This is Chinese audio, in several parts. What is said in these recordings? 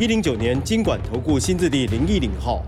一零九年经管投顾新字第零一零号。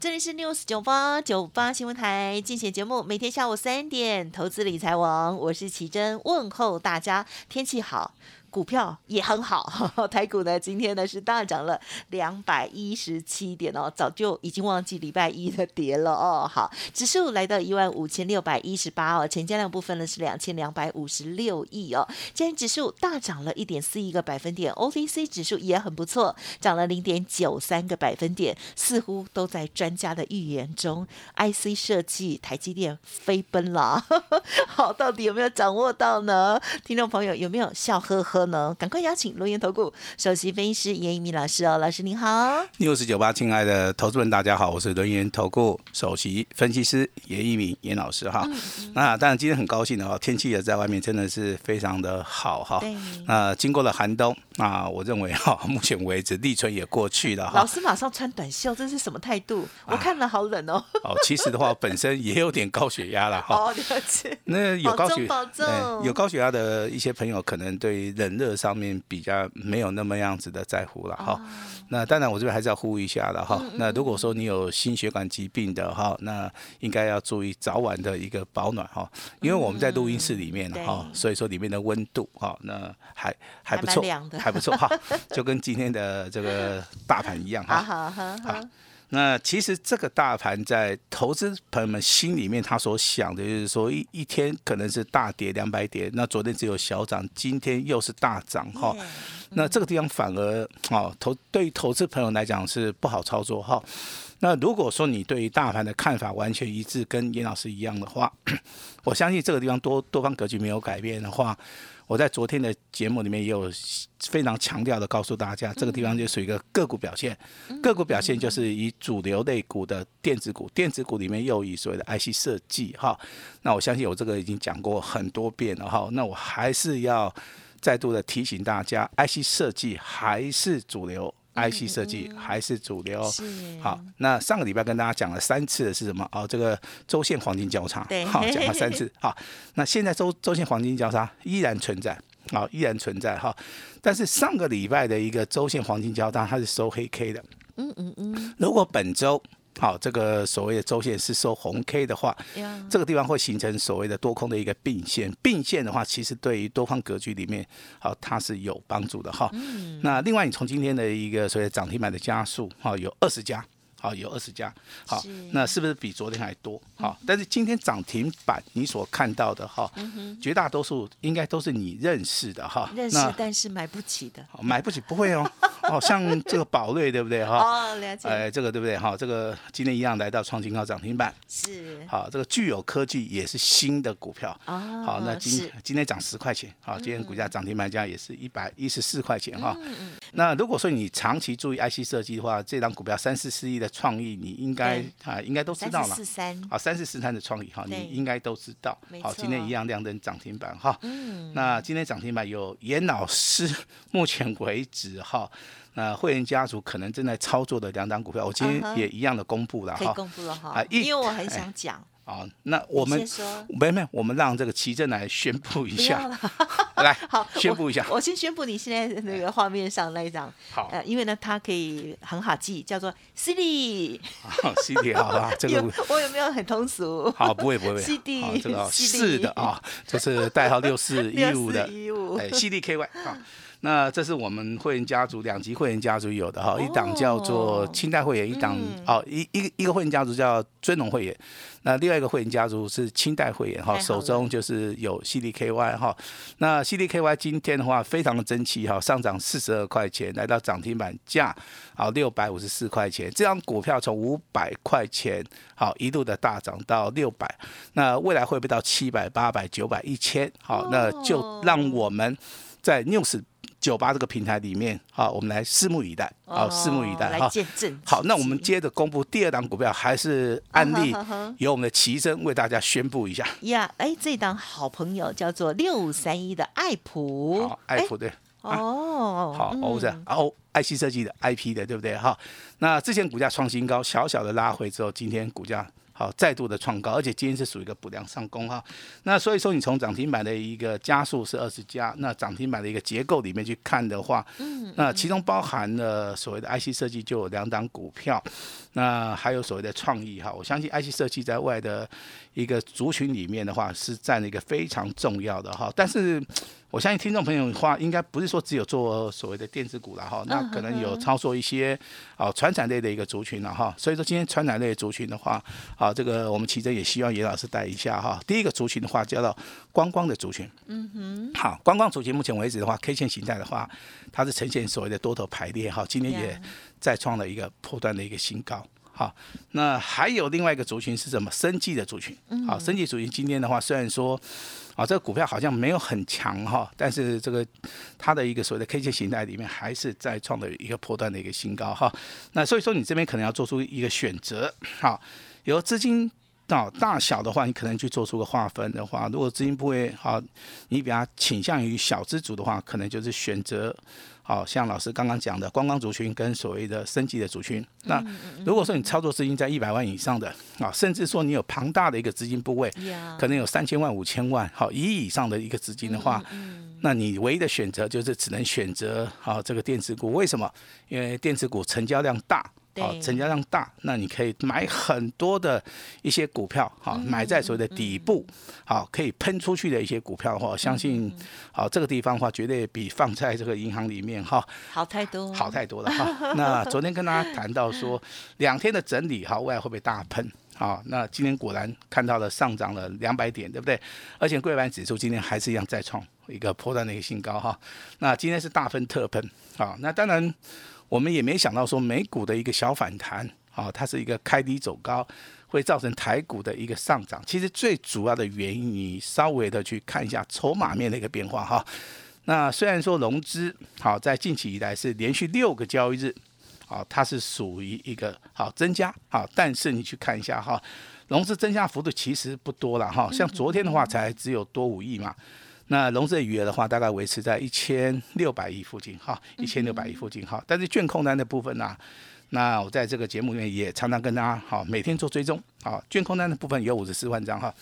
这里是 News 九八九八新闻台，竞选节目，每天下午三点，投资理财王，我是奇珍，问候大家，天气好。股票也很好，台股呢今天呢是大涨了两百一十七点哦，早就已经忘记礼拜一的跌了哦。好，指数来到一万五千六百一十八哦，成交量部分呢是两千两百五十六亿哦。今天指数大涨了一点四一个百分点，OTC 指数也很不错，涨了零点九三个百分点，似乎都在专家的预言中，IC 设计台积电飞奔了。好，到底有没有掌握到呢？听众朋友有没有笑呵呵？呢，赶快邀请罗源投顾首席分析师严一鸣老师哦，老师您好。六十九八，亲爱的投资人，大家好，我是轮岩投顾首席分析师严一鸣严老师哈。那当然今天很高兴的哦，天气也在外面真的是非常的好哈。那经过了寒冬，那我认为哈，目前为止立春也过去了哈。老师马上穿短袖，这是什么态度？我看了好冷哦。哦，其实的话本身也有点高血压了哈。哦，了解。那有高血保重，有高血压的一些朋友可能对冷。热上面比较没有那么样子的在乎了哈，那当然我这边还是要呼吁一下的哈。那如果说你有心血管疾病的哈，那应该要注意早晚的一个保暖哈，因为我们在录音室里面哈，所以说里面的温度哈，那还还不错，还不错哈，就跟今天的这个大盘一样哈。好好好。那其实这个大盘在投资朋友们心里面，他所想的就是说，一一天可能是大跌两百点，那昨天只有小涨，今天又是大涨哈。那这个地方反而哦，投对于投资朋友来讲是不好操作哈。那如果说你对于大盘的看法完全一致，跟严老师一样的话，我相信这个地方多多方格局没有改变的话。我在昨天的节目里面也有非常强调的告诉大家，这个地方就属于一个个股表现，个股表现就是以主流类股的电子股，电子股里面又以所谓的 IC 设计哈，那我相信我这个已经讲过很多遍了哈，那我还是要再度的提醒大家，IC 设计还是主流。IC 设计还是主流，好。那上个礼拜跟大家讲了三次的是什么？哦，这个周线黄金交叉，好，讲了三次。好，那现在周周线黄金交叉依然存在，好，依然存在哈。但是上个礼拜的一个周线黄金交叉，它是收黑 K 的。嗯嗯嗯。如果本周好，这个所谓的周线是收红 K 的话，这个地方会形成所谓的多空的一个并线。并线的话，其实对于多方格局里面，好，它是有帮助的哈。那另外，你从今天的一个所谓涨停板的加速，哈，有二十家。好，有二十家，好，那是不是比昨天还多？好，但是今天涨停板你所看到的哈，绝大多数应该都是你认识的哈，认识但是买不起的，买不起不会哦，哦，像这个宝瑞对不对哈？哦，了解。哎，这个对不对哈？这个今天一样来到创新高涨停板，是。好，这个具有科技也是新的股票，哦，好，那今今天涨十块钱，好，今天股价涨停板价也是一百一十四块钱哈。那如果说你长期注意 IC 设计的话，这张股票三四四亿的。创意你应该啊，应该都知道了。三四三，啊，三四四三的创意哈，你应该都知道。好，今天一样亮灯涨停板哈。嗯。那今天涨停板有严老师，目前为止哈，那会员家族可能正在操作的两档股票，我今天也一样的公布了哈。可以公布了哈。啊，因为我很想讲。好，那我们没没，我们让这个奇正来宣布一下，来，好，宣布一下。我先宣布你现在那个画面上那一张，好，呃，因为呢，它可以很好记，叫做 CD。CD 好吧，这个我有没有很通俗？好，不会不会。CD 这个是的啊，就是代号六四一五的，哎，CDKY 啊。那这是我们会员家族两级会员家族有的哈，一档叫做清代会员，一档哦一一个一个会员家族叫尊龙会员，那另外一个会员家族是清代会员哈，手中就是有 CDKY 哈，那 CDKY 今天的话非常的争气哈，上涨四十二块钱，来到涨停板价好六百五十四块钱，这张股票从五百块钱好一路的大涨到六百，那未来会不会到七百、八百、九百、一千？好，那就让我们在 news。九八这个平台里面，好，我们来拭目以待，好，拭目以待哦来见证。好，那我们接着公布第二档股票，还是案例 由我们的奇珍为大家宣布一下。呀，哎，这档好朋友叫做六五三一的爱普，好，爱普对。哎哦，好，嗯欧是哦，IC 设计的 IP 的，对不对？哈，那之前股价创新高，小小的拉回之后，今天股价好再度的创高，而且今天是属于一个补量上攻哈。那所以说，你从涨停板的一个加速是二十家，那涨停板的一个结构里面去看的话，嗯那其中包含了所谓的 IC 设计就有两档股票，那还有所谓的创意哈。我相信 IC 设计在外的一个族群里面的话，是占了一个非常重要的哈。但是我相信听众朋友的话，应该不是说只有做所谓的电子股了哈，那可能有操作一些啊传产类的一个族群了哈。所以说今天传产类的族群的话，啊，这个我们其实也希望严老师带一下哈。第一个族群的话叫做观光的族群，嗯哼，好，观光族群目前为止的话，K 线形态的话，它是呈现所谓的多头排列哈，今天也再创了一个破断的一个新高。好，那还有另外一个族群是什么？生计的族群。好，生计族群今天的话，虽然说啊，这个股票好像没有很强哈，但是这个它的一个所谓的 K 线形态里面，还是在创的一个破断的一个新高哈。那所以说，你这边可能要做出一个选择。好，由资金。到大小的话，你可能去做出个划分的话，如果资金部位好，你比较倾向于小资族的话，可能就是选择好像老师刚刚讲的观光族群跟所谓的升级的族群。那如果说你操作资金在一百万以上的啊，甚至说你有庞大的一个资金部位，可能有三千万、五千万，好一亿以上的一个资金的话，那你唯一的选择就是只能选择好这个电子股。为什么？因为电子股成交量大。好，对成交量大，那你可以买很多的一些股票，好，买在所谓的底部，好，可以喷出去的一些股票的话，我相信，好这个地方的话，绝对比放在这个银行里面哈好太多，好太多了哈。那昨天跟大家谈到说，两天的整理哈，未来会不会大喷？好，那今天果然看到了上涨了两百点，对不对？而且贵板指数今天还是一样再创一个破断的一个新高哈。那今天是大喷特喷，好，那当然我们也没想到说美股的一个小反弹，啊，它是一个开低走高，会造成台股的一个上涨。其实最主要的原因，你稍微的去看一下筹码面的一个变化哈。那虽然说融资好在近期以来是连续六个交易日，好，它是属于一个好增加好，但是你去看一下哈，融资增加幅度其实不多了哈，像昨天的话才只有多五亿嘛。那融资的余额的话，大概维持在一千六百亿附近哈，一千六百亿附近哈。但是券控单的部分呢、那我在这个节目里面也常常跟大家好每天做追踪啊，券控单的部分有五十四万张哈。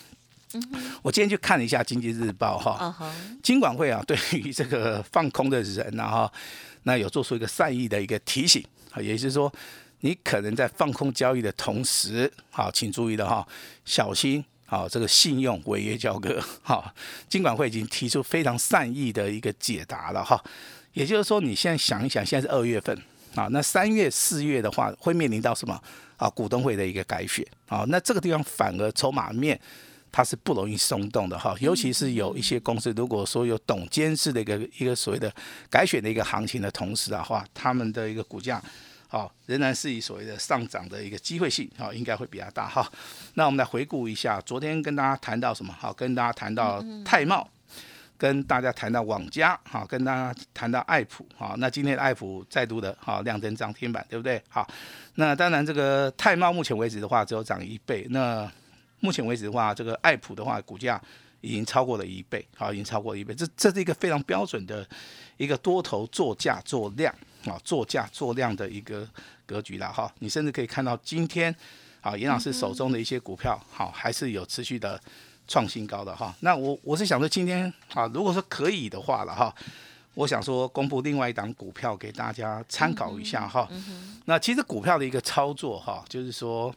我今天去看了一下《经济日报》哈，金管会啊，对于这个放空的人然、后那有做出一个善意的一个提醒啊，也就是说，你可能在放空交易的同时，好，请注意了哈，小心好这个信用违约交割。好，金管会已经提出非常善意的一个解答了哈，也就是说，你现在想一想，现在是二月份啊，那三月、四月的话，会面临到什么啊？股东会的一个改选啊，那这个地方反而筹码面。它是不容易松动的哈，尤其是有一些公司，如果说有董监事的一个一个所谓的改选的一个行情的同时的话，他们的一个股价，好、仍然是以所谓的上涨的一个机会性，好、应该会比较大哈。那我们来回顾一下，昨天跟大家谈到什么？好，跟大家谈到泰茂。跟大家谈到网家，好，跟大家谈到爱普，好，那今天的爱普再度的好亮灯涨停板，对不对？好，那当然这个泰茂目前为止的话只有涨一倍，那目前为止的话，这个爱普的话，股价已经超过了一倍，好，已经超过了一倍，这这是一个非常标准的一个多头做价做量啊，做价做量的一个格局了哈。你甚至可以看到今天啊，严老师手中的一些股票，好，还是有持续的创新高的哈。那我我是想说，今天啊，如果说可以的话了哈。我想说，公布另外一档股票给大家参考一下哈。那其实股票的一个操作哈，就是说，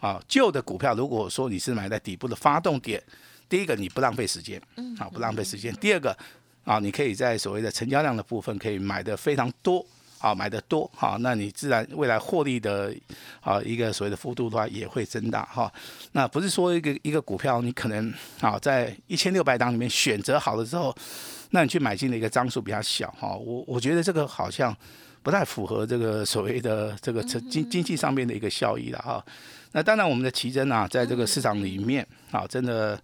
啊，旧的股票，如果说你是买在底部的发动点，第一个你不浪费时间，啊，不浪费时间。第二个啊，你可以在所谓的成交量的部分可以买的非常多，啊，买的多，哈，那你自然未来获利的啊一个所谓的幅度的话也会增大哈。那不是说一个一个股票你可能啊在一千六百档里面选择好了之后，那你去买进的一个张数比较小哈。我我觉得这个好像不太符合这个所谓的这个经经济上面的一个效益了哈。那当然，我们的奇珍啊，在这个市场里面啊，真的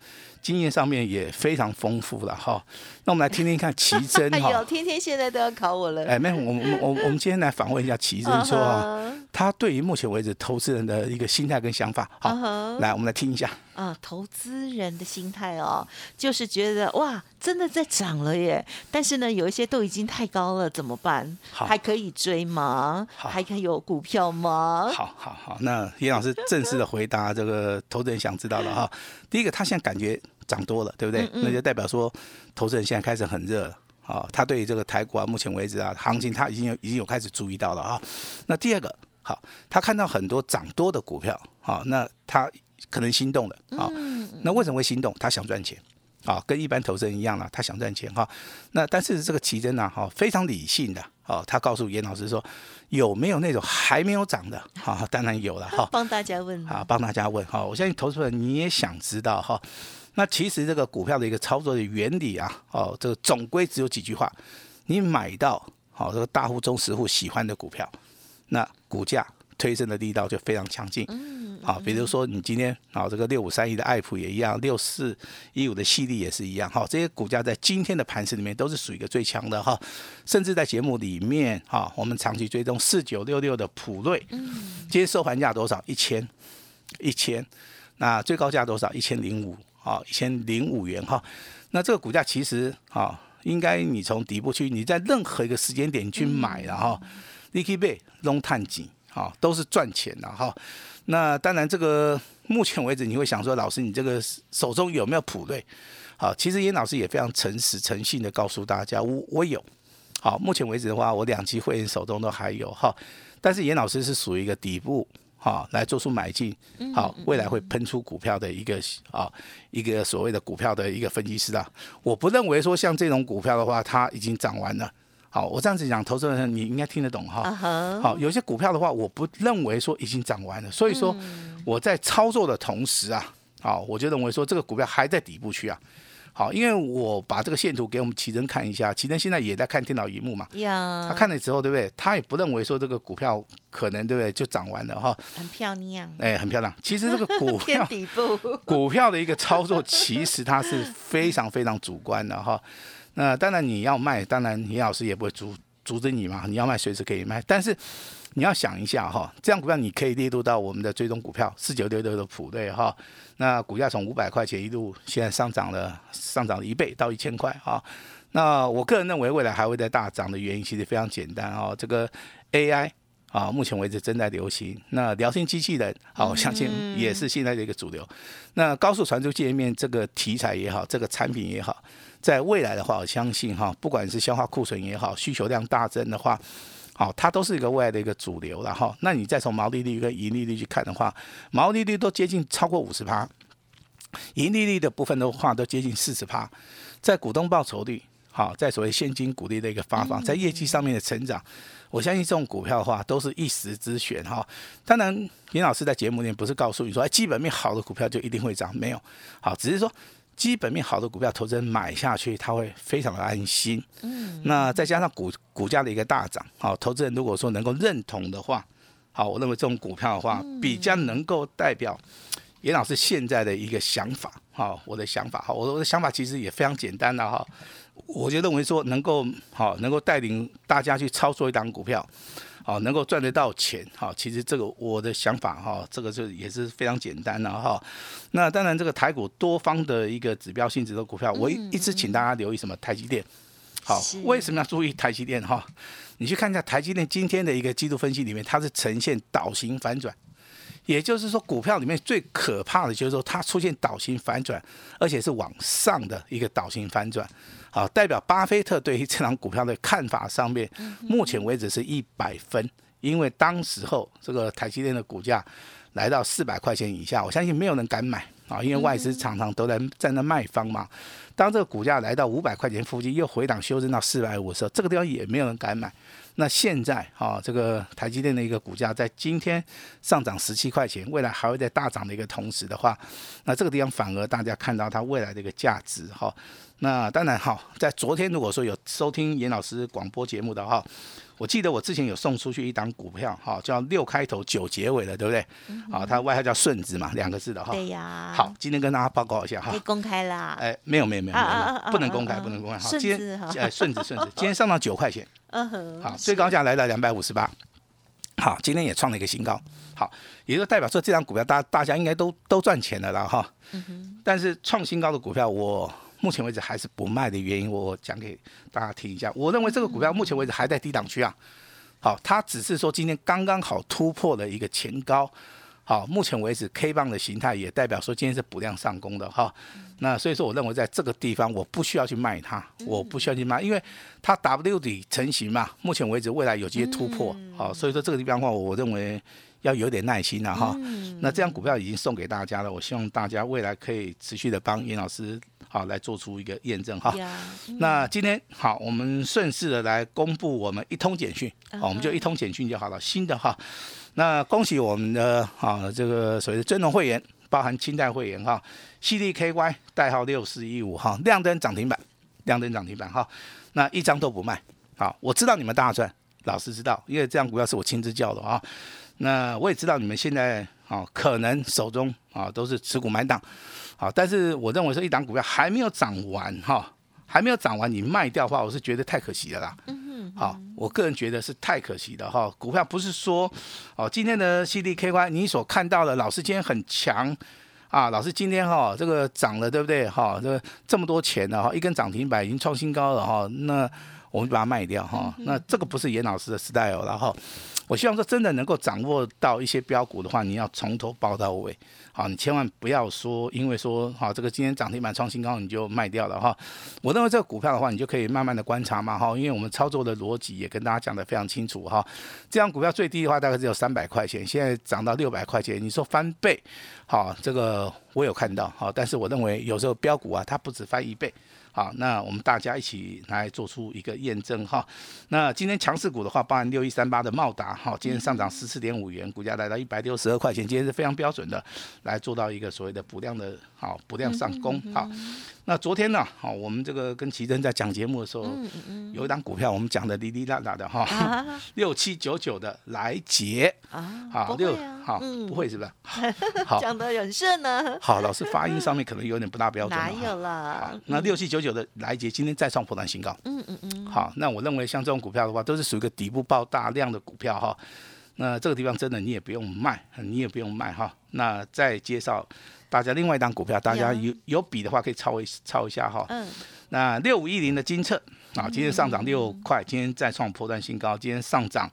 经验上面也非常丰富了哈。那我们来听听看奇珍哈。有天天现在都要考我了。哎，没有，我们我我们今天来访问一下奇珍，说啊，他对于目前为止投资人的一个心态跟想法。好，来我们来听一下。啊，投资人的心态哦，就是觉得哇，真的在涨了耶。但是呢，有一些都已经太高了，怎么办？还可以追吗？还可以有股票吗？好好好，那严老师正式的回答这个投资人想知道的哈。第一个，他现在感觉涨多了，对不对？那就代表说，投资人现在开始很热了啊。他对于这个台股啊，目前为止啊，行情他已经有已经有开始注意到了啊。那第二个，好，他看到很多涨多的股票，好，那他。可能心动了啊，那为什么会心动？他想赚钱啊，跟一般投资人一样了，他想赚钱哈。那但是这个奇珍呢，哈，非常理性的哦，他告诉严老师说，有没有那种还没有涨的？哈，当然有了哈。帮大家问啊，帮大家问哈。我相信投资人你也想知道哈。那其实这个股票的一个操作的原理啊，哦，这个总归只有几句话：你买到好这个大户、中实户喜欢的股票，那股价推升的力道就非常强劲。好，比如说你今天啊，这个六五三一的爱普也一样，六四一五的系利也是一样，哈，这些股价在今天的盘市里面都是属于一个最强的哈，甚至在节目里面哈，我们长期追踪四九六六的普瑞，嗯，今天收盘价多少？一千，一千，那最高价多少？一千零五，啊，一千零五元哈，那这个股价其实啊，应该你从底部去，你在任何一个时间点去买了哈，你可以被弄探底，啊，都是赚钱的哈。那当然，这个目前为止，你会想说，老师，你这个手中有没有普瑞？好，其实严老师也非常诚实、诚信的告诉大家，我我有。好，目前为止的话，我两期会员手中都还有哈。但是严老师是属于一个底部哈，来做出买进，好，未来会喷出股票的一个啊，一个所谓的股票的一个分析师啊。我不认为说像这种股票的话，它已经涨完了。好，我这样子讲，投资人你应该听得懂哈。好，有些股票的话，我不认为说已经涨完了，所以说我在操作的同时啊，好，我就认为说这个股票还在底部区啊。好，因为我把这个线图给我们奇珍看一下，奇珍现在也在看电脑荧幕嘛。他看了之后，对不对？他也不认为说这个股票可能对不对就涨完了哈。很漂亮。哎，很漂亮。其实这个股票 底部 股票的一个操作，其实它是非常非常主观的哈。那当然你要卖，当然李老师也不会阻阻止你嘛。你要卖随时可以卖，但是你要想一下哈，这样股票你可以列入到我们的追踪股票四九六六的普瑞哈。那股价从五百块钱一路现在上涨了，上涨了一倍到一千块哈。那我个人认为未来还会再大涨的原因其实非常简单哦，这个 AI 啊，目前为止正在流行。那聊天机器人啊，我相信也是现在的一个主流。那高速传输界面这个题材也好，这个产品也好。在未来的话，我相信哈，不管是消化库存也好，需求量大增的话，好，它都是一个未来的一个主流了哈。那你再从毛利率跟盈利率去看的话，毛利率都接近超过五十趴，盈利率的部分的话都接近四十趴，在股东报酬率，好，在所谓现金股利的一个发放，在业绩上面的成长，我相信这种股票的话都是一时之选哈。当然，林老师在节目里面不是告诉你说，哎，基本面好的股票就一定会涨，没有，好，只是说。基本面好的股票，投资人买下去，他会非常的安心。嗯，那再加上股股价的一个大涨，好，投资人如果说能够认同的话，好，我认为这种股票的话，比较能够代表严老师现在的一个想法。哈，我的想法，哈，我的想法其实也非常简单的哈，我就认为说能够哈，能够带领大家去操作一档股票。好，能够赚得到钱，哈，其实这个我的想法哈，这个就也是非常简单的哈。那当然，这个台股多方的一个指标性质的股票，我一直请大家留意什么台积电。好，为什么要注意台积电哈？你去看一下台积电今天的一个季度分析里面，它是呈现倒型反转，也就是说，股票里面最可怕的就是说它出现倒型反转，而且是往上的一个倒型反转。好，代表巴菲特对于这档股票的看法上面，目前为止是一百分，因为当时候这个台积电的股价来到四百块钱以下，我相信没有人敢买啊，因为外资常常都在在那卖方嘛。当这个股价来到五百块钱附近，又回档修正到四百五的时候，这个地方也没有人敢买。那现在啊，这个台积电的一个股价在今天上涨十七块钱，未来还会在大涨的一个同时的话，那这个地方反而大家看到它未来的一个价值哈。那当然哈，在昨天如果说有收听严老师广播节目的哈，我记得我之前有送出去一档股票，哈，叫六开头九结尾的，对不对？好，它外号叫顺子嘛，两个字的哈。对呀。好，今天跟大家报告一下哈。可以公开啦。哎，没有没有没有没有，不能公开不能公开。好，今天哎顺子顺子，今天上到九块钱。嗯哼。好，最高价来到两百五十八。好，今天也创了一个新高。好，也就代表说这张股票大大家应该都都赚钱了啦哈。嗯哼。但是创新高的股票我。目前为止还是不卖的原因，我讲给大家听一下。我认为这个股票目前为止还在低档区啊。好，它只是说今天刚刚好突破了一个前高。好，目前为止 K 棒的形态也代表说今天是补量上攻的哈。那所以说我认为在这个地方我不需要去卖它，我不需要去卖，因为它 W 底成型嘛。目前为止未来有机会突破。好，所以说这个地方的话，我认为。要有点耐心了哈，那这样股票已经送给大家了，我希望大家未来可以持续的帮严老师好来做出一个验证哈。那今天好，我们顺势的来公布我们一通简讯，好，我们就一通简讯就好了，新的哈。那恭喜我们的啊这个所谓的尊荣会员，包含清代会员哈，CDKY 代号六四一五哈，亮灯涨停板，亮灯涨停板哈，那一张都不卖，好，我知道你们大赚，老师知道，因为这张股票是我亲自叫的啊。那我也知道你们现在啊，可能手中啊都是持股满档，好，但是我认为说一档股票还没有涨完哈，还没有涨完，你卖掉的话，我是觉得太可惜了啦。嗯好，我个人觉得是太可惜的哈。股票不是说哦，今天的 CDKY 你所看到的，老师今天很强啊，老师今天哈这个涨了，对不对？哈，这这么多钱了哈，一根涨停板已经创新高了哈，那我们把它卖掉哈。那这个不是严老师的 style，然后。我希望说真的能够掌握到一些标股的话，你要从头报到尾，好，你千万不要说因为说好这个今天涨停板创新高你就卖掉了哈。我认为这个股票的话，你就可以慢慢的观察嘛哈，因为我们操作的逻辑也跟大家讲的非常清楚哈。这样股票最低的话大概只有三百块钱，现在涨到六百块钱，你说翻倍，好，这个我有看到好，但是我认为有时候标股啊，它不止翻一倍。好，那我们大家一起来做出一个验证哈。那今天强势股的话，包含六一三八的茂达哈，今天上涨十四点五元，股价来到一百六十二块钱，今天是非常标准的来做到一个所谓的补量的，好不量上攻好。那昨天呢，好，我们这个跟奇珍在讲节目的时候，有一档股票，我们讲的哩哩啦啦的哈，六七九九的来捷啊，好六好不会是不是？好 讲的很顺呢。好，老师发音上面可能有点不大标准。哪有了？那六七九九的来捷今天再创破断新高。嗯嗯嗯。好，那我认为像这种股票的话，都是属于一个底部爆大量的股票哈。那这个地方真的你也不用卖，你也不用卖哈。那再介绍。大家另外一档股票，大家有有比的话可以抄一抄一下哈。嗯。那六五一零的金策啊，今天上涨六块，今天再创破断新高，今天上涨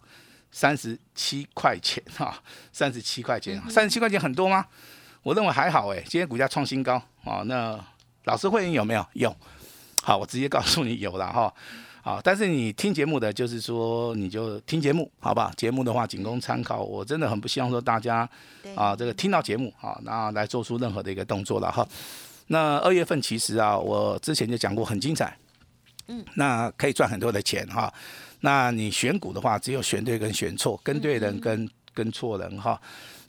三十七块钱哈，三十七块钱，三十七块钱很多吗？我认为还好哎，今天股价创新高啊。那老师会员有没有？有。好，我直接告诉你有了哈。好，但是你听节目的，就是说你就听节目，好吧？节目的话仅供参考。我真的很不希望说大家啊，这个听到节目啊，那来做出任何的一个动作了哈。那二月份其实啊，我之前就讲过很精彩，嗯，那可以赚很多的钱哈。那你选股的话，只有选对跟选错，跟对人跟跟错人哈。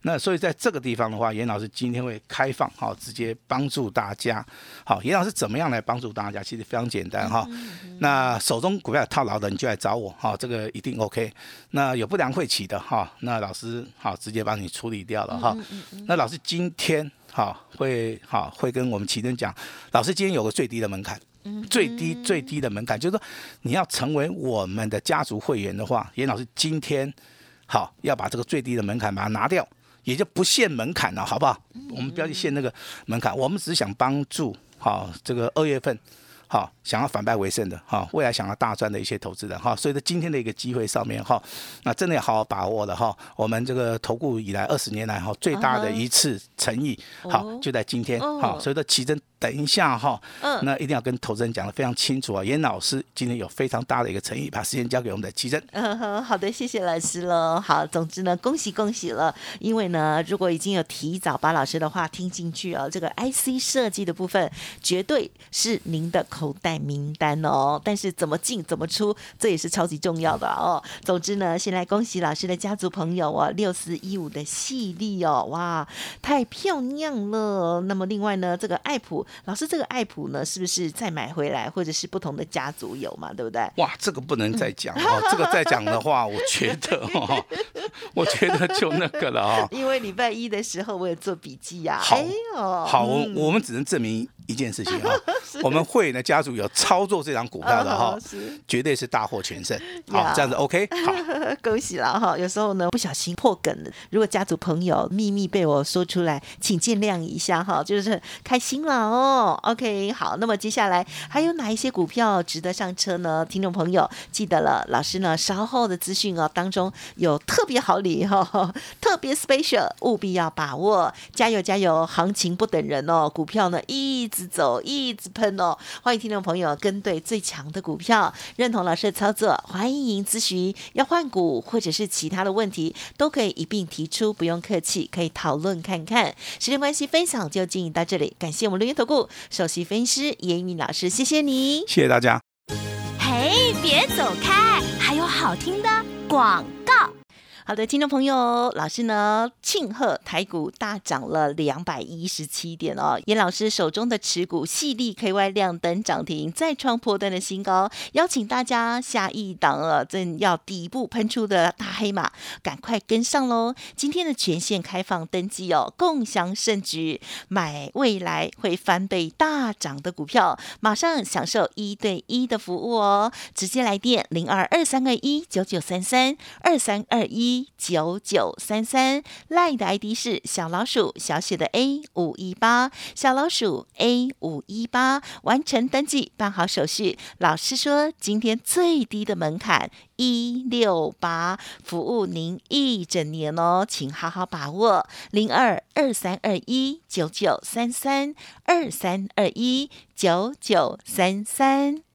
那所以在这个地方的话，严老师今天会开放，好，直接帮助大家。好，严老师怎么样来帮助大家？其实非常简单哈。那手中股票套牢的，你就来找我，哈，这个一定 OK。那有不良会企的哈，那老师好直接帮你处理掉了哈。那老师今天好会好会跟我们奇珍讲，老师今天有个最低的门槛，最低最低的门槛就是说你要成为我们的家族会员的话，严老师今天好要把这个最低的门槛把它拿掉。也就不限门槛了，好不好？我们不要去限那个门槛，我们只是想帮助好这个二月份好想要反败为胜的哈，未来想要大赚的一些投资人哈。所以在今天的一个机会上面哈，那真的要好好把握了哈。我们这个投顾以来二十年来哈最大的一次诚意，好就在今天好。所以说奇珍。等一下哈，嗯，那一定要跟投资人讲的非常清楚啊。严老师今天有非常大的一个诚意，把时间交给我们的奇珍。嗯，好的，谢谢老师喽。好，总之呢，恭喜恭喜了。因为呢，如果已经有提早把老师的话听进去哦，这个 IC 设计的部分绝对是您的口袋名单哦。但是怎么进怎么出，这也是超级重要的哦。总之呢，先来恭喜老师的家族朋友哦，六四一五的细粒哦，哇，太漂亮了。那么另外呢，这个爱普。老师，这个爱普呢，是不是再买回来，或者是不同的家族有嘛？对不对？哇，这个不能再讲哦，这个再讲的话，我觉得哦，我觉得就那个了啊。因为礼拜一的时候我有做笔记呀。好，好，我我们只能证明。一件事情 哈，我们会员的家族有操作这张股票的哈，绝对是大获全胜。好，这样子 OK，好，恭喜了哈。有时候呢不小心破梗了，如果家族朋友秘密被我说出来，请见谅一下哈，就是开心了哦。哦 OK，好，那么接下来还有哪一些股票值得上车呢？听众朋友记得了，老师呢稍后的资讯哦当中有特别好礼哈，特别 special，务必要把握，加油加油，行情不等人哦，股票呢一。直走，一直喷哦！欢迎听众朋友跟对最强的股票，认同老师的操作，欢迎咨询要换股或者是其他的问题，都可以一并提出，不用客气，可以讨论看看。时间关系，分享就进行到这里，感谢我们录音投顾首席分析师严敏老师，谢谢你，谢谢大家。嘿，别走开，还有好听的广告。好的，听众朋友，老师呢庆贺台股大涨了两百一十七点哦。严老师手中的持股细粒 KY 亮灯涨停，再创破断的新高，邀请大家下一档了，正要底部喷出的大黑马，赶快跟上喽！今天的全线开放登记哦，共享盛举，买未来会翻倍大涨的股票，马上享受一对一的服务哦！直接来电零二二三二一九九三三二三二一一。九九三三赖的 ID 是小老鼠小写的 A 五一八小老鼠 A 五一八完成登记办好手续，老师说今天最低的门槛一六八，服务您一整年哦，请好好把握零二二三二一九九三三二三二一九九三三。